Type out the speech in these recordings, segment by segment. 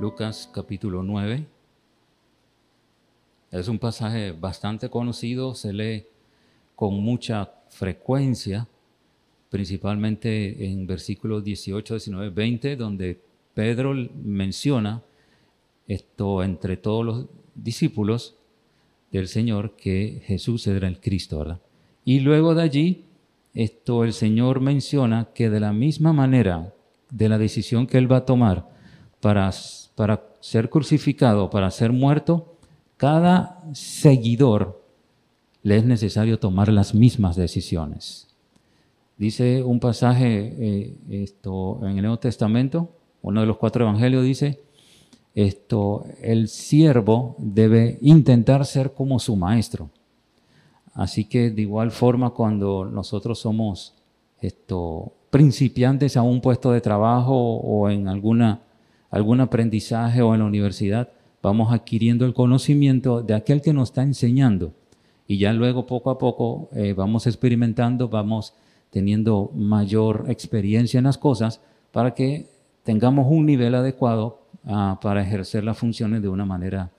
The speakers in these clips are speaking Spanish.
Lucas capítulo 9. Es un pasaje bastante conocido, se lee con mucha frecuencia, principalmente en versículos 18, 19, 20, donde Pedro menciona esto entre todos los discípulos del Señor que Jesús era el Cristo, ¿verdad? Y luego de allí, esto el Señor menciona que de la misma manera de la decisión que Él va a tomar para, ser crucificado, para ser muerto, cada seguidor le es necesario tomar las mismas decisiones. Dice un pasaje eh, en el Nuevo Testamento, uno de los cuatro evangelios dice, el siervo debe intentar ser como su maestro. Así que de igual forma cuando nosotros somos principiantes a un puesto de trabajo o en alguna, algún aprendizaje o en la universidad, vamos adquiriendo el conocimiento de aquel que nos está enseñando. Y ya luego poco a poco eh, vamos experimentando, vamos teniendo mayor experiencia en las cosas para que tengamos un nivel adecuado Ah, para ejercer las funciones de una manera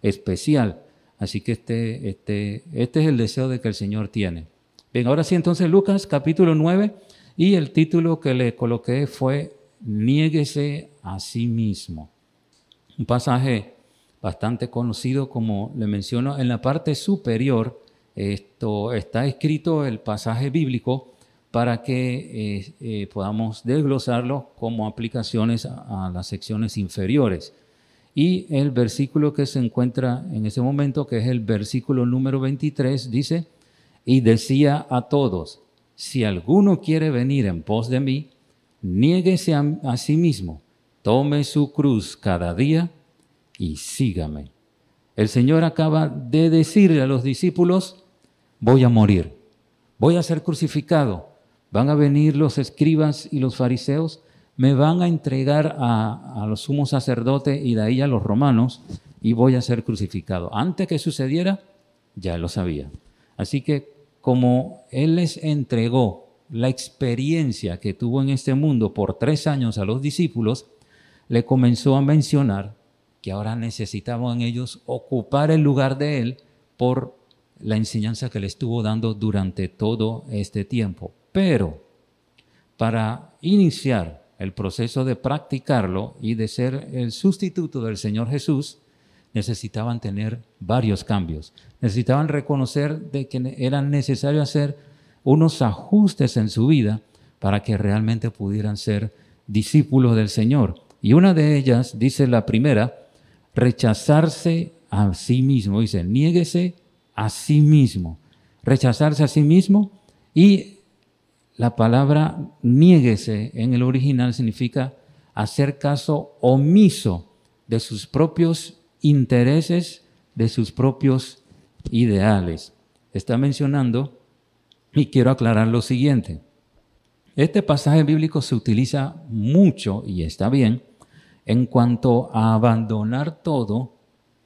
especial. Así que este, este, este es el deseo de que el Señor tiene. Bien, ahora sí entonces Lucas capítulo 9 y el título que le coloqué fue Niéguese a sí mismo. Un pasaje bastante conocido como le menciono en la parte superior. Esto está escrito el pasaje bíblico para que eh, eh, podamos desglosarlo como aplicaciones a, las secciones inferiores. Y el versículo que se encuentra en ese momento, que es el versículo número 23, dice, y decía a todos, si alguno quiere venir en pos de mí, niéguese a sí mismo, tome su cruz cada día y sígame. El Señor acaba de decirle a los discípulos, voy a morir, voy a ser crucificado, Van a venir los escribas y los fariseos, me van a entregar a, los sumos sacerdotes y de ahí a los romanos y voy a ser crucificado. Antes que sucediera, ya lo sabía. Así que como Él les entregó la experiencia que tuvo en este mundo por tres años a los discípulos, le comenzó a mencionar que ahora necesitaban ellos ocupar el lugar de Él por la enseñanza que le estuvo dando durante todo este tiempo. Pero para iniciar el proceso de practicarlo y de ser el sustituto del Señor Jesús, necesitaban tener varios cambios. Necesitaban reconocer de que era necesario hacer unos ajustes en su vida para que realmente pudieran ser discípulos del Señor. Y una de ellas, dice la primera, rechazarse a sí mismo. Dice, niéguese a sí mismo. Rechazarse a sí mismo y la palabra niéguese en el original significa hacer caso omiso de sus propios intereses, de sus propios ideales. Está mencionando, y quiero aclarar lo siguiente, este pasaje bíblico se utiliza mucho, y está bien, en cuanto a abandonar todo,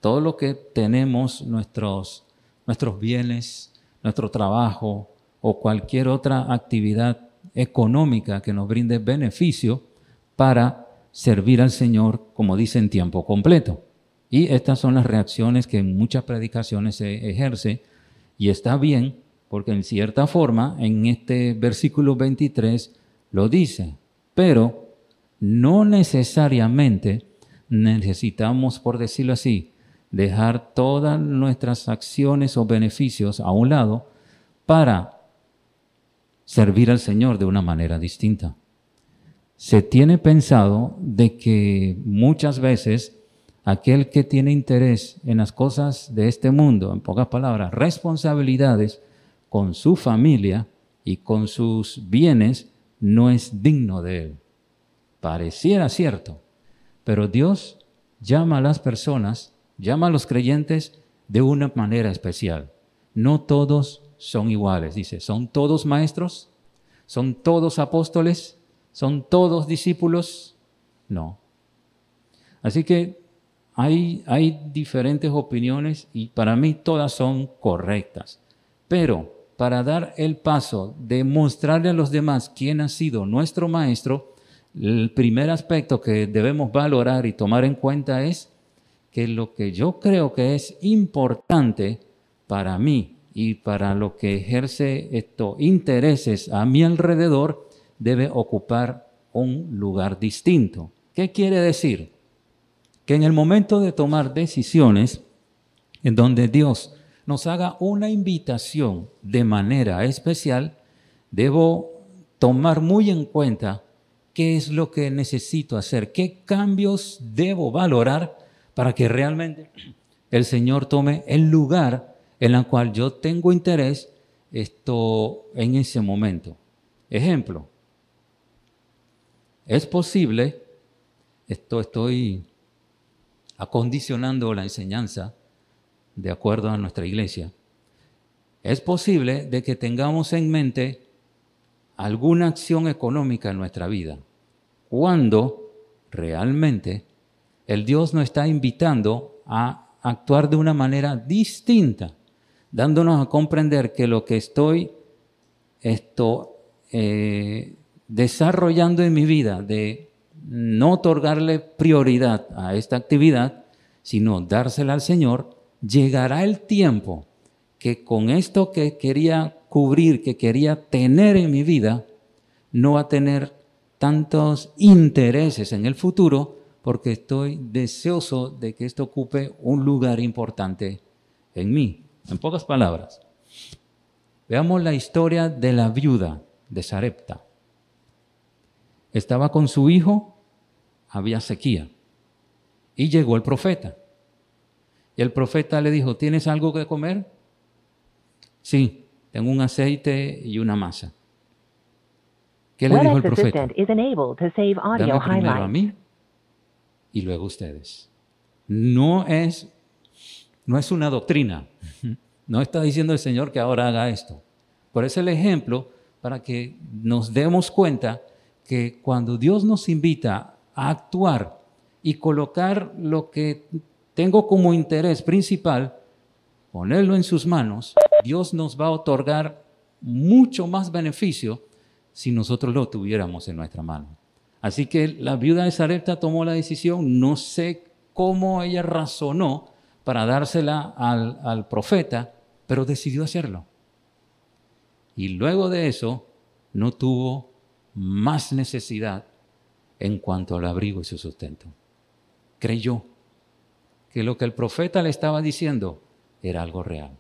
todo lo que tenemos, nuestros, nuestros bienes, nuestro trabajo, o cualquier otra actividad económica que nos brinde beneficio para servir al Señor, como dice, en tiempo completo. Y estas son las reacciones que en muchas predicaciones se ejerce y está bien porque en cierta forma en este versículo 23 lo dice, pero no necesariamente necesitamos, por decirlo así, dejar todas nuestras acciones o beneficios a un lado para servir al Señor de una manera distinta. Se tiene pensado de que muchas veces aquel que tiene interés en las cosas de este mundo, en pocas palabras, responsabilidades con su familia y con sus bienes, no es digno de él. Pareciera cierto, pero Dios llama a las personas, llama a los creyentes de una manera especial. No todos son iguales. Dice, ¿son todos maestros? ¿Son todos apóstoles? ¿Son todos discípulos? No. Así que hay, diferentes opiniones y para mí todas son correctas. Pero para dar el paso de mostrarle a los demás quién ha sido nuestro maestro, el primer aspecto que debemos valorar y tomar en cuenta es que lo que yo creo que es importante para mí y para lo que ejerce estos intereses a mi alrededor debe ocupar un lugar distinto. ¿Qué quiere decir? Que en el momento de tomar decisiones, en donde Dios nos haga una invitación de manera especial, debo tomar muy en cuenta qué es lo que necesito hacer, qué cambios debo valorar para que realmente el Señor tome el lugar en el cual yo tengo interés esto, en ese momento. Ejemplo, es posible, esto estoy acondicionando la enseñanza de acuerdo a nuestra iglesia, es posible de que tengamos en mente alguna acción económica en nuestra vida, cuando realmente el Dios nos está invitando a actuar de una manera distinta, dándonos a comprender que lo que estoy esto, eh, desarrollando en mi vida de no otorgarle prioridad a esta actividad, sino dársela al Señor, llegará el tiempo que con esto que quería cubrir, que quería tener en mi vida, no va a tener tantos intereses en el futuro porque estoy deseoso de que esto ocupe un lugar importante en mí. En pocas palabras, veamos la historia de la viuda de Sarepta. Estaba con su hijo, había sequía, y llegó el profeta. Y el profeta le dijo, ¿tienes algo que comer? Sí, tengo un aceite y una masa. ¿Qué le dijo el profeta? Dame primero a mí y luego ustedes. No es, no es una doctrina. No está diciendo el Señor que ahora haga esto. Por eso el ejemplo para que nos demos cuenta que cuando Dios nos invita a actuar y colocar lo que tengo como interés principal, ponerlo en sus manos, Dios nos va a otorgar mucho más beneficio si nosotros lo tuviéramos en nuestra mano. Así que la viuda de Sarepta tomó la decisión, no sé cómo ella razonó para dársela al, al profeta, pero decidió hacerlo. Y luego de eso no tuvo más necesidad en cuanto al abrigo y su sustento. Creyó que lo que el profeta le estaba diciendo era algo real.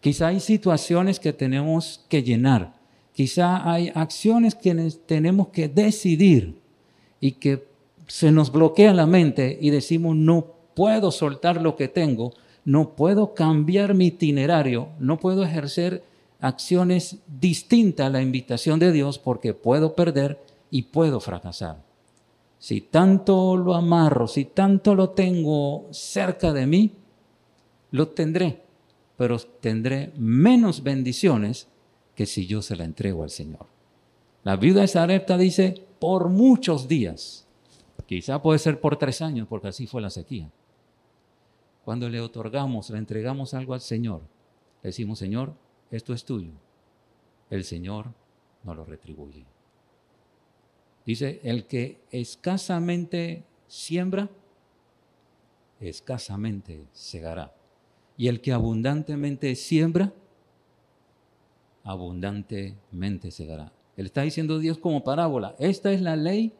Quizá hay situaciones que tenemos que llenar, quizá hay acciones que tenemos que decidir y que se nos bloquea la mente y decimos no puedo soltar lo que tengo, no puedo cambiar mi itinerario, no puedo ejercer acciones distintas a la invitación de Dios porque puedo perder y puedo fracasar. Si tanto lo amarro, si tanto lo tengo cerca de mí, lo tendré, pero tendré menos bendiciones que si yo se la entrego al Señor. La viuda de Sarepta dice, por muchos días, quizá puede ser por tres años, porque así fue la sequía. Cuando le otorgamos, le entregamos algo al Señor, le decimos, Señor, esto es tuyo. El Señor no lo retribuye. Dice, el que escasamente siembra, escasamente segará. Y el que abundantemente siembra, abundantemente segará. Él está diciendo Dios como parábola. Esta es la ley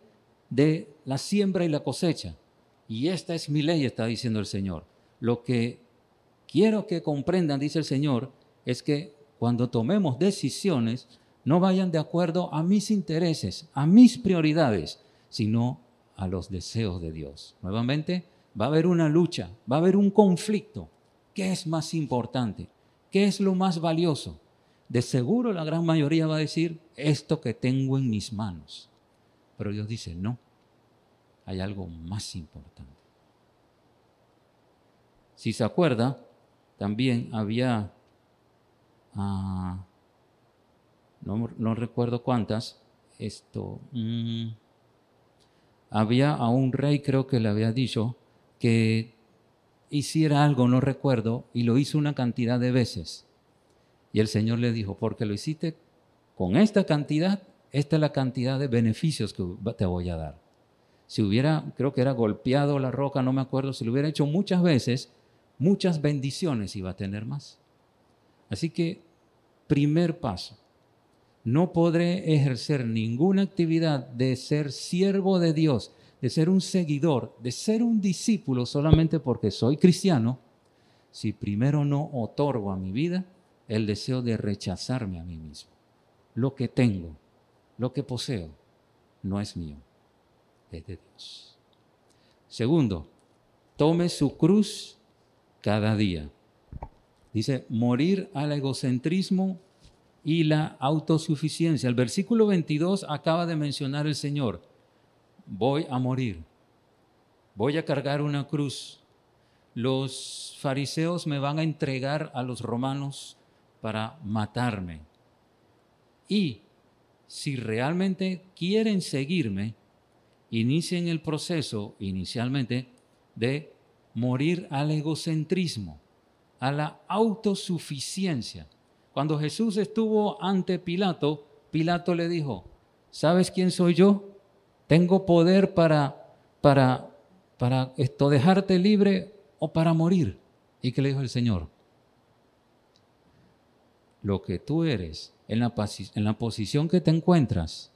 de la siembra y la cosecha. Y esta es mi ley, está diciendo el Señor. Lo que quiero que comprendan, dice el Señor, es que cuando tomemos decisiones, no vayan de acuerdo a mis intereses, a mis prioridades, sino a los deseos de Dios. Nuevamente, va a haber una lucha, va a haber un conflicto. ¿Qué es más importante? ¿Qué es lo más valioso? De seguro la gran mayoría va a decir esto que tengo en mis manos. Pero Dios dice, no, hay algo más importante. Si se acuerda, también había ah, no, recuerdo cuántas, esto, mm, había a un rey creo que le había dicho que hiciera algo, no recuerdo, y lo hizo una cantidad de veces. Y el Señor le dijo, porque lo hiciste con esta cantidad, esta es la cantidad de beneficios que te voy a dar. Si hubiera, creo que era golpeado la roca, no me acuerdo, si lo hubiera hecho muchas veces, muchas bendiciones iba a tener más. Así que, primer paso, no podré ejercer ninguna actividad de ser siervo de Dios, de ser un seguidor, de ser un discípulo solamente porque soy cristiano, si primero no otorgo a mi vida el deseo de rechazarme a mí mismo. Lo que tengo, lo que poseo, no es mío, es de Dios. Segundo, tome su cruz cada día. Dice, morir al egocentrismo y la autosuficiencia. El versículo 22 acaba de mencionar el Señor, voy a morir, voy a cargar una cruz. Los fariseos me van a entregar a los romanos para matarme. Y si realmente quieren seguirme, inicien el proceso inicialmente de morir al egocentrismo, a la autosuficiencia. Cuando Jesús estuvo ante Pilato, Pilato le dijo, ¿sabes quién soy yo? Tengo poder para, para, para esto, dejarte libre o para morir. ¿Y qué le dijo el Señor? Lo que tú eres, en la, en la posición que te encuentras,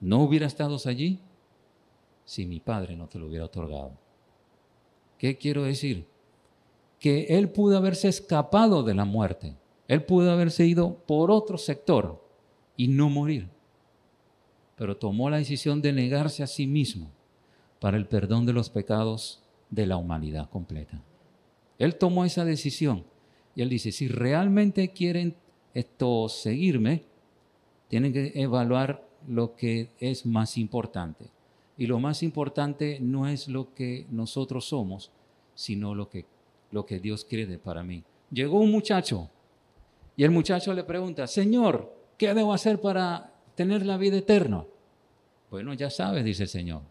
no hubiera estado allí si mi Padre no te lo hubiera otorgado. ¿Qué quiero decir? Que Él pudo haberse escapado de la muerte él pudo haberse ido por otro sector y no morir, pero tomó la decisión de negarse a sí mismo para el perdón de los pecados de la humanidad completa. Él tomó esa decisión y él dice, si realmente quieren esto seguirme, tienen que evaluar lo que es más importante. Y lo más importante no es lo que nosotros somos, sino lo que, lo que Dios quiere para mí. Llegó un muchacho y el muchacho le pregunta, Señor, ¿qué debo hacer para tener la vida eterna? Bueno, ya sabes, dice el Señor.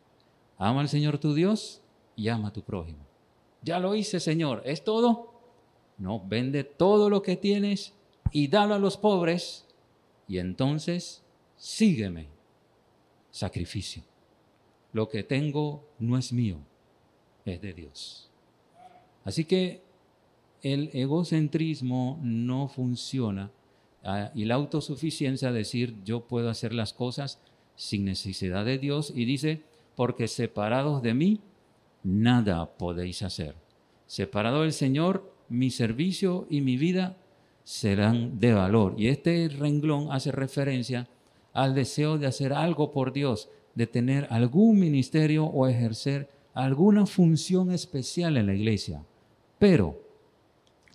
Ama al Señor tu Dios y ama a tu prójimo. Ya lo hice, Señor. ¿Es todo? No, vende todo lo que tienes y dalo a los pobres y entonces sígueme. Sacrificio. Lo que tengo no es mío, es de Dios. Así que el egocentrismo no funciona ah, y la autosuficiencia, decir yo puedo hacer las cosas sin necesidad de Dios y dice, porque separados de mí, nada podéis hacer. Separado del Señor, mi servicio y mi vida serán de valor. Y este renglón hace referencia al deseo de hacer algo por Dios, de tener algún ministerio o ejercer alguna función especial en la iglesia. Pero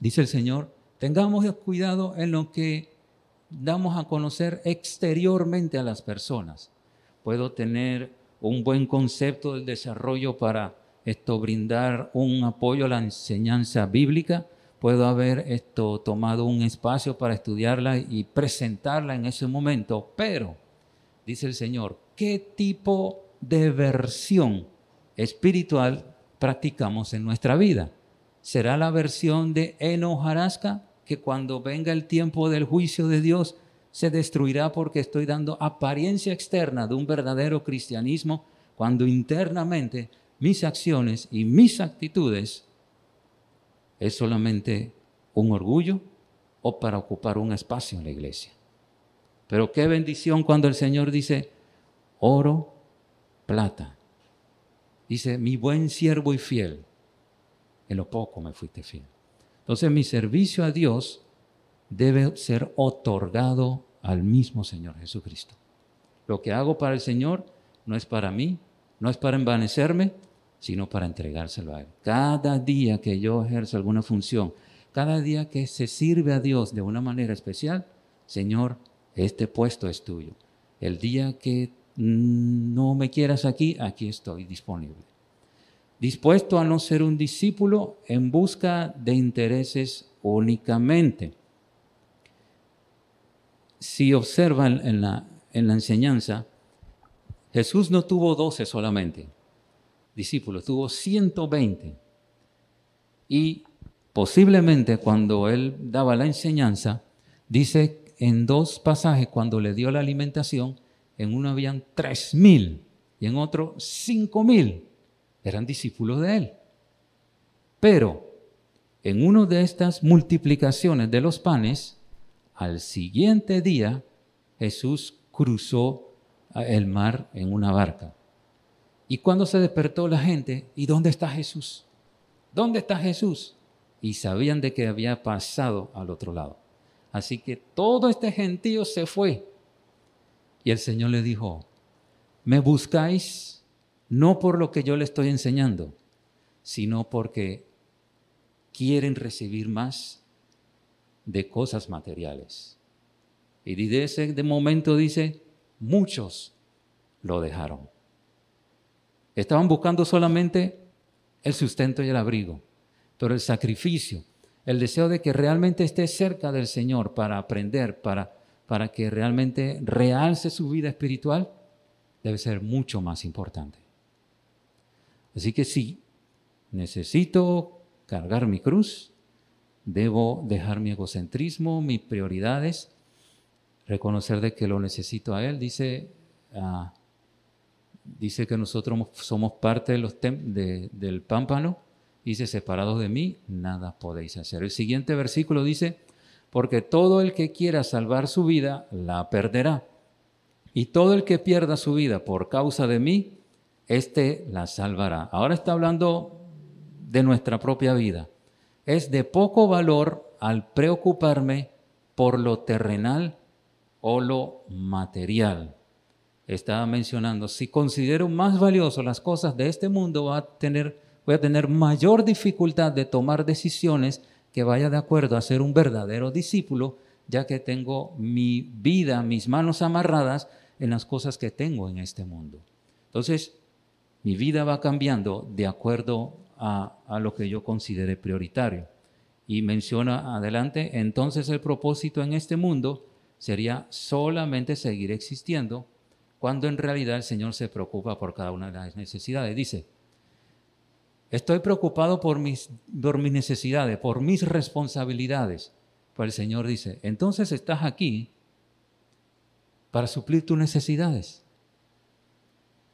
dice el Señor, tengamos cuidado en lo que damos a conocer exteriormente a las personas. Puedo tener un buen concepto del desarrollo para esto brindar un apoyo a la enseñanza bíblica. Puedo haber esto tomado un espacio para estudiarla y presentarla en ese momento, pero dice el Señor, ¿qué tipo de versión espiritual practicamos en nuestra vida? Será la versión de enojarasca, que cuando venga el tiempo del juicio de Dios se destruirá porque estoy dando apariencia externa de un verdadero cristianismo, cuando internamente mis acciones y mis actitudes es solamente un orgullo o para ocupar un espacio en la iglesia. Pero qué bendición cuando el Señor dice, oro, plata. Dice, mi buen siervo y fiel en lo poco me fuiste fiel. Entonces mi servicio a Dios debe ser otorgado al mismo Señor Jesucristo. Lo que hago para el Señor no es para mí, no es para envanecerme, sino para entregárselo a Él. Cada día que yo ejerzo alguna función, cada día que se sirve a Dios de una manera especial, Señor, este puesto es tuyo. El día que no me quieras aquí, aquí estoy disponible dispuesto a no ser un discípulo en busca de intereses únicamente. Si observan en la, en la enseñanza, Jesús no tuvo doce solamente discípulos, tuvo 120. Y posiblemente cuando él daba la enseñanza, dice en dos pasajes, cuando le dio la alimentación, en uno habían tres mil y en otro cinco mil. Eran discípulos de él. Pero en una de estas multiplicaciones de los panes, al siguiente día Jesús cruzó el mar en una barca. Y cuando se despertó la gente, ¿y dónde está Jesús? ¿Dónde está Jesús? Y sabían de que había pasado al otro lado. Así que todo este gentío se fue. Y el Señor le dijo, me buscáis no por lo que yo le estoy enseñando, sino porque quieren recibir más de cosas materiales. Y desde ese de momento dice, muchos lo dejaron. Estaban buscando solamente el sustento y el abrigo, pero el sacrificio, el deseo de que realmente esté cerca del Señor para aprender, para, para que realmente realce su vida espiritual, debe ser mucho más importante. Así que sí, necesito cargar mi cruz, debo dejar mi egocentrismo, mis prioridades, reconocer de que lo necesito a Él. Dice, ah, dice que nosotros somos parte de los del pámpano. Dice, separados de mí, nada podéis hacer. El siguiente versículo dice, porque todo el que quiera salvar su vida, la perderá. Y todo el que pierda su vida por causa de mí, éste la salvará. Ahora está hablando de nuestra propia vida. Es de poco valor al preocuparme por lo terrenal o lo material. Estaba mencionando, si considero más valioso las cosas de este mundo, a tener, voy a tener mayor dificultad de tomar decisiones que vaya de acuerdo a ser un verdadero discípulo, ya que tengo mi vida, mis manos amarradas en las cosas que tengo en este mundo. Entonces, mi vida va cambiando de acuerdo a, lo que yo considere prioritario. Y menciona adelante, entonces el propósito en este mundo sería solamente seguir existiendo, cuando en realidad el Señor se preocupa por cada una de las necesidades. Dice, estoy preocupado por mis, por mis necesidades, por mis responsabilidades. Pues el Señor dice, entonces estás aquí para suplir tus necesidades.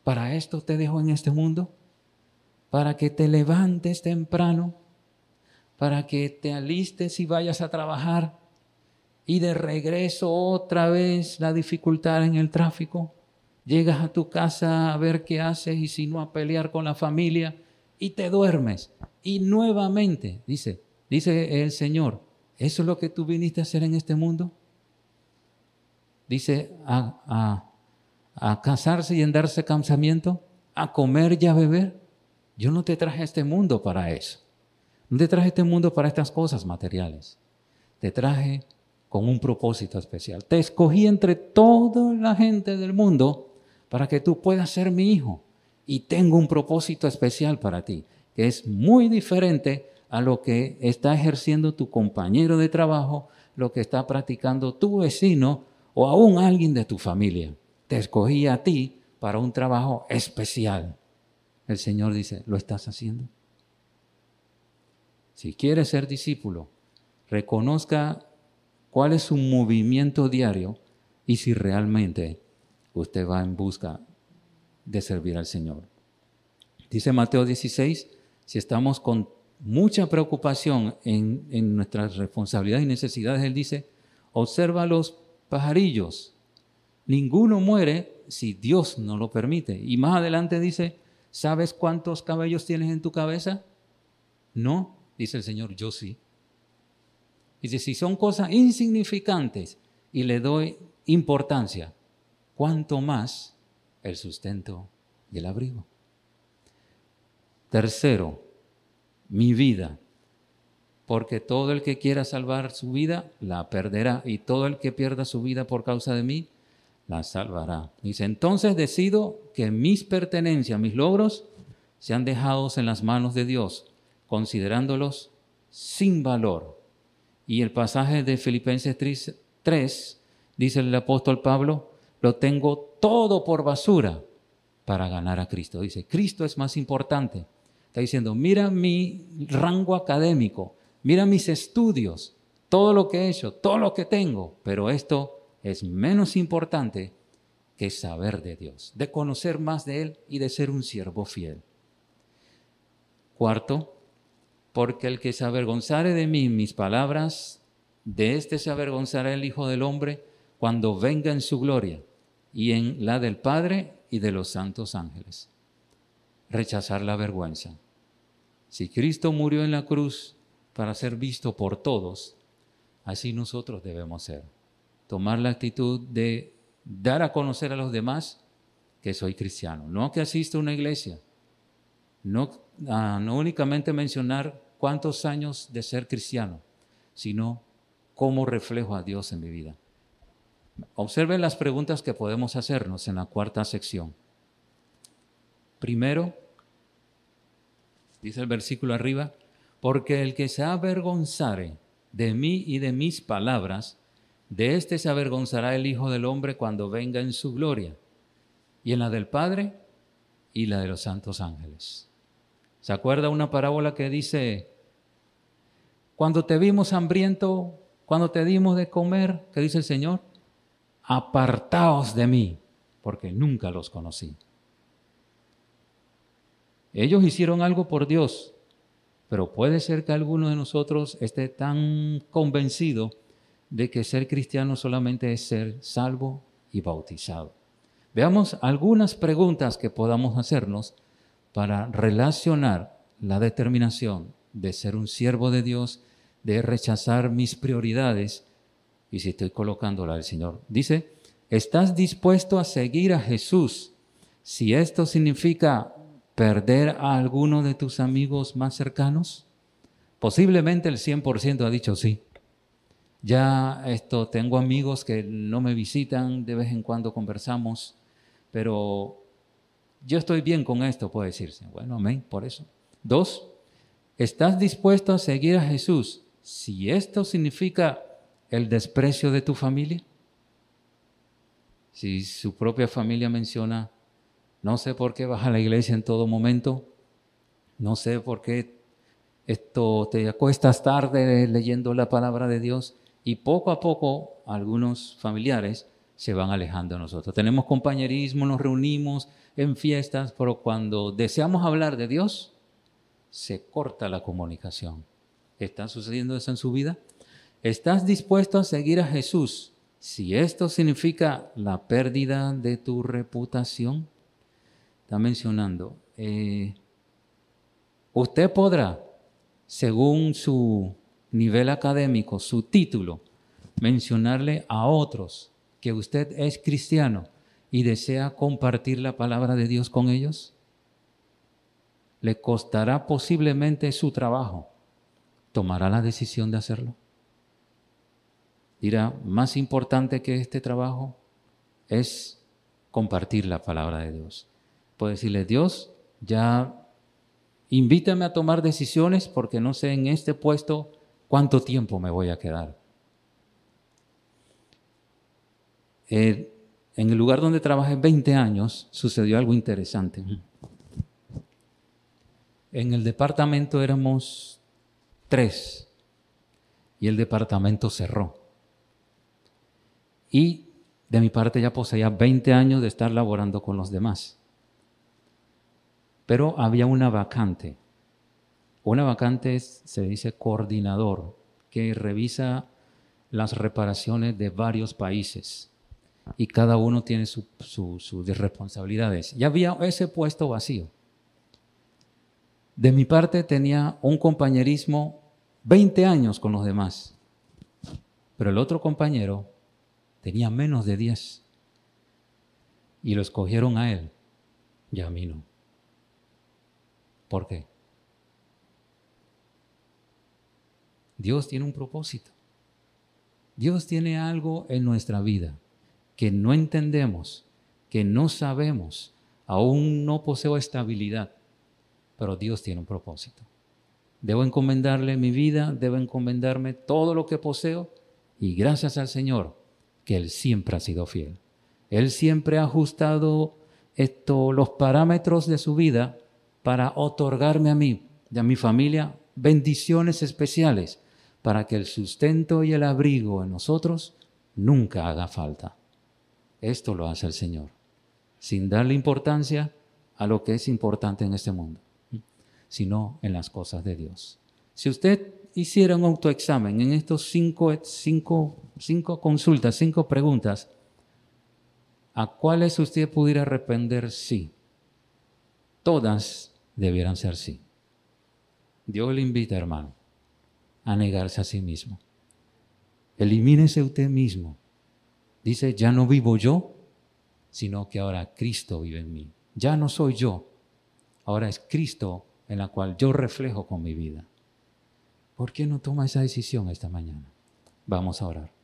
Para esto te dejo en este mundo, para que te levantes temprano, para que te alistes y vayas a trabajar y de regreso otra vez la dificultad en el tráfico. Llegas a tu casa a ver qué haces y si no a pelear con la familia y te duermes. Y nuevamente, dice, dice el Señor, ¿eso es lo que tú viniste a hacer en este mundo? Dice, a, a, a casarse y en darse cansamiento, a comer y a beber. Yo no te traje a este mundo para eso. No te traje a este mundo para estas cosas materiales. Te traje con un propósito especial. Te escogí entre toda la gente del mundo para que tú puedas ser mi hijo. Y tengo un propósito especial para ti, que es muy diferente a lo que está ejerciendo tu compañero de trabajo, lo que está practicando tu vecino o aún alguien de tu familia. Te escogí a ti para un trabajo especial. El Señor dice, ¿lo estás haciendo? Si quieres ser discípulo, reconozca cuál es su movimiento diario y si realmente usted va en busca de servir al Señor. Dice Mateo 16, si estamos con mucha preocupación en, en nuestras responsabilidades y necesidades, Él dice, observa los pajarillos. Ninguno muere si Dios no lo permite. Y más adelante dice, ¿sabes cuántos cabellos tienes en tu cabeza? No, dice el Señor, yo sí. Dice, si son cosas insignificantes y le doy importancia, ¿cuánto más el sustento y el abrigo? Tercero, mi vida. Porque todo el que quiera salvar su vida, la perderá. Y todo el que pierda su vida por causa de mí, la salvará. Dice, entonces decido que mis pertenencias, mis logros, sean dejados en las manos de Dios, considerándolos sin valor y el pasaje de Filipenses 3, dice el apóstol Pablo, lo tengo todo por basura para ganar a Cristo. Dice, Cristo es más importante. Está diciendo, mira mi rango académico, mira mis estudios, todo lo que he hecho, todo lo que tengo, pero esto es menos importante que saber de Dios, de conocer más de Él y de ser un siervo fiel. Cuarto, porque el que se avergonzare de mí mis palabras, de éste se avergonzará el Hijo del Hombre cuando venga en su gloria y en la del Padre y de los santos ángeles. Rechazar la vergüenza. Si Cristo murió en la cruz para ser visto por todos, así nosotros debemos ser. Tomar la actitud de dar a conocer a los demás que soy cristiano, no que asisto a una iglesia, no, ah, no únicamente mencionar cuántos años de ser cristiano, sino cómo reflejo a Dios en mi vida. Observen las preguntas que podemos hacernos en la cuarta sección. Primero, dice el versículo arriba, porque el que se avergonzare de mí y de mis palabras, de éste se avergonzará el Hijo del Hombre cuando venga en su gloria, y en la del Padre y la de los santos ángeles. ¿Se acuerda una parábola que dice, cuando te vimos hambriento, cuando te dimos de comer, ¿qué dice el Señor? Apartaos de mí, porque nunca los conocí. Ellos hicieron algo por Dios, pero puede ser que alguno de nosotros esté tan convencido de que ser cristiano solamente es ser salvo y bautizado. Veamos algunas preguntas que podamos hacernos para relacionar la determinación de ser un siervo de Dios, de rechazar mis prioridades y si estoy colocándola al Señor. Dice, ¿estás dispuesto a seguir a Jesús si esto significa perder a alguno de tus amigos más cercanos? Posiblemente el 100% ha dicho sí. Ya esto, tengo amigos que no me visitan, de vez en cuando conversamos, pero yo estoy bien con esto, puede decirse. Bueno, amén, por eso. Dos, ¿estás dispuesto a seguir a Jesús si esto significa el desprecio de tu familia? Si su propia familia menciona, no sé por qué vas a la iglesia en todo momento, no sé por qué esto te acuestas tarde leyendo la palabra de Dios y poco a poco algunos familiares se van alejando de nosotros. Tenemos compañerismo, nos reunimos en fiestas, pero cuando deseamos hablar de Dios, se corta la comunicación. ¿Está sucediendo eso en su vida? ¿Estás dispuesto a seguir a Jesús si esto significa la pérdida de tu reputación? Está mencionando, eh, usted podrá, según su nivel académico, su título, mencionarle a otros que usted es cristiano y desea compartir la palabra de Dios con ellos? Le costará posiblemente su trabajo. ¿Tomará la decisión de hacerlo? dirá, más importante que este trabajo es compartir la palabra de Dios. Puede decirle, Dios, ya invítame a tomar decisiones porque no sé en este puesto cuánto tiempo me voy a quedar. Eh, en el lugar donde trabajé 20 años sucedió algo interesante. En el departamento éramos tres y el departamento cerró. Y de mi parte ya poseía 20 años de estar laborando con los demás. Pero había una vacante. Una vacante se dice coordinador, que revisa las reparaciones de varios países y cada uno tiene sus su, responsabilidades. Ya había ese puesto vacío. De mi parte tenía un compañerismo 20 años con los demás, pero el otro compañero tenía menos de 10 y lo escogieron a él y a mí no. ¿Por qué? Dios tiene un propósito. Dios tiene algo en nuestra vida que no entendemos, que no sabemos, aún no poseo estabilidad, pero Dios tiene un propósito. Debo encomendarle mi vida, debo encomendarme todo lo que poseo y gracias al Señor que Él siempre ha sido fiel. Él siempre ha ajustado esto, los parámetros de su vida para otorgarme a mí y a mi familia bendiciones especiales, para que el sustento y el abrigo en nosotros nunca haga falta. Esto lo hace el Señor, sin darle importancia a lo que es importante en este mundo, sino en las cosas de Dios. Si usted hiciera un autoexamen en estos cinco, cinco, cinco consultas, cinco preguntas, ¿a cuáles usted pudiera responder sí? Todas debieran ser sí. Dios le invita, hermano, a negarse a sí mismo. Elimínese usted mismo. Dice, ya no vivo yo, sino que ahora Cristo vive en mí. Ya no soy yo, ahora es Cristo en la cual yo reflejo con mi vida. ¿Por qué no toma esa decisión esta mañana? Vamos a orar.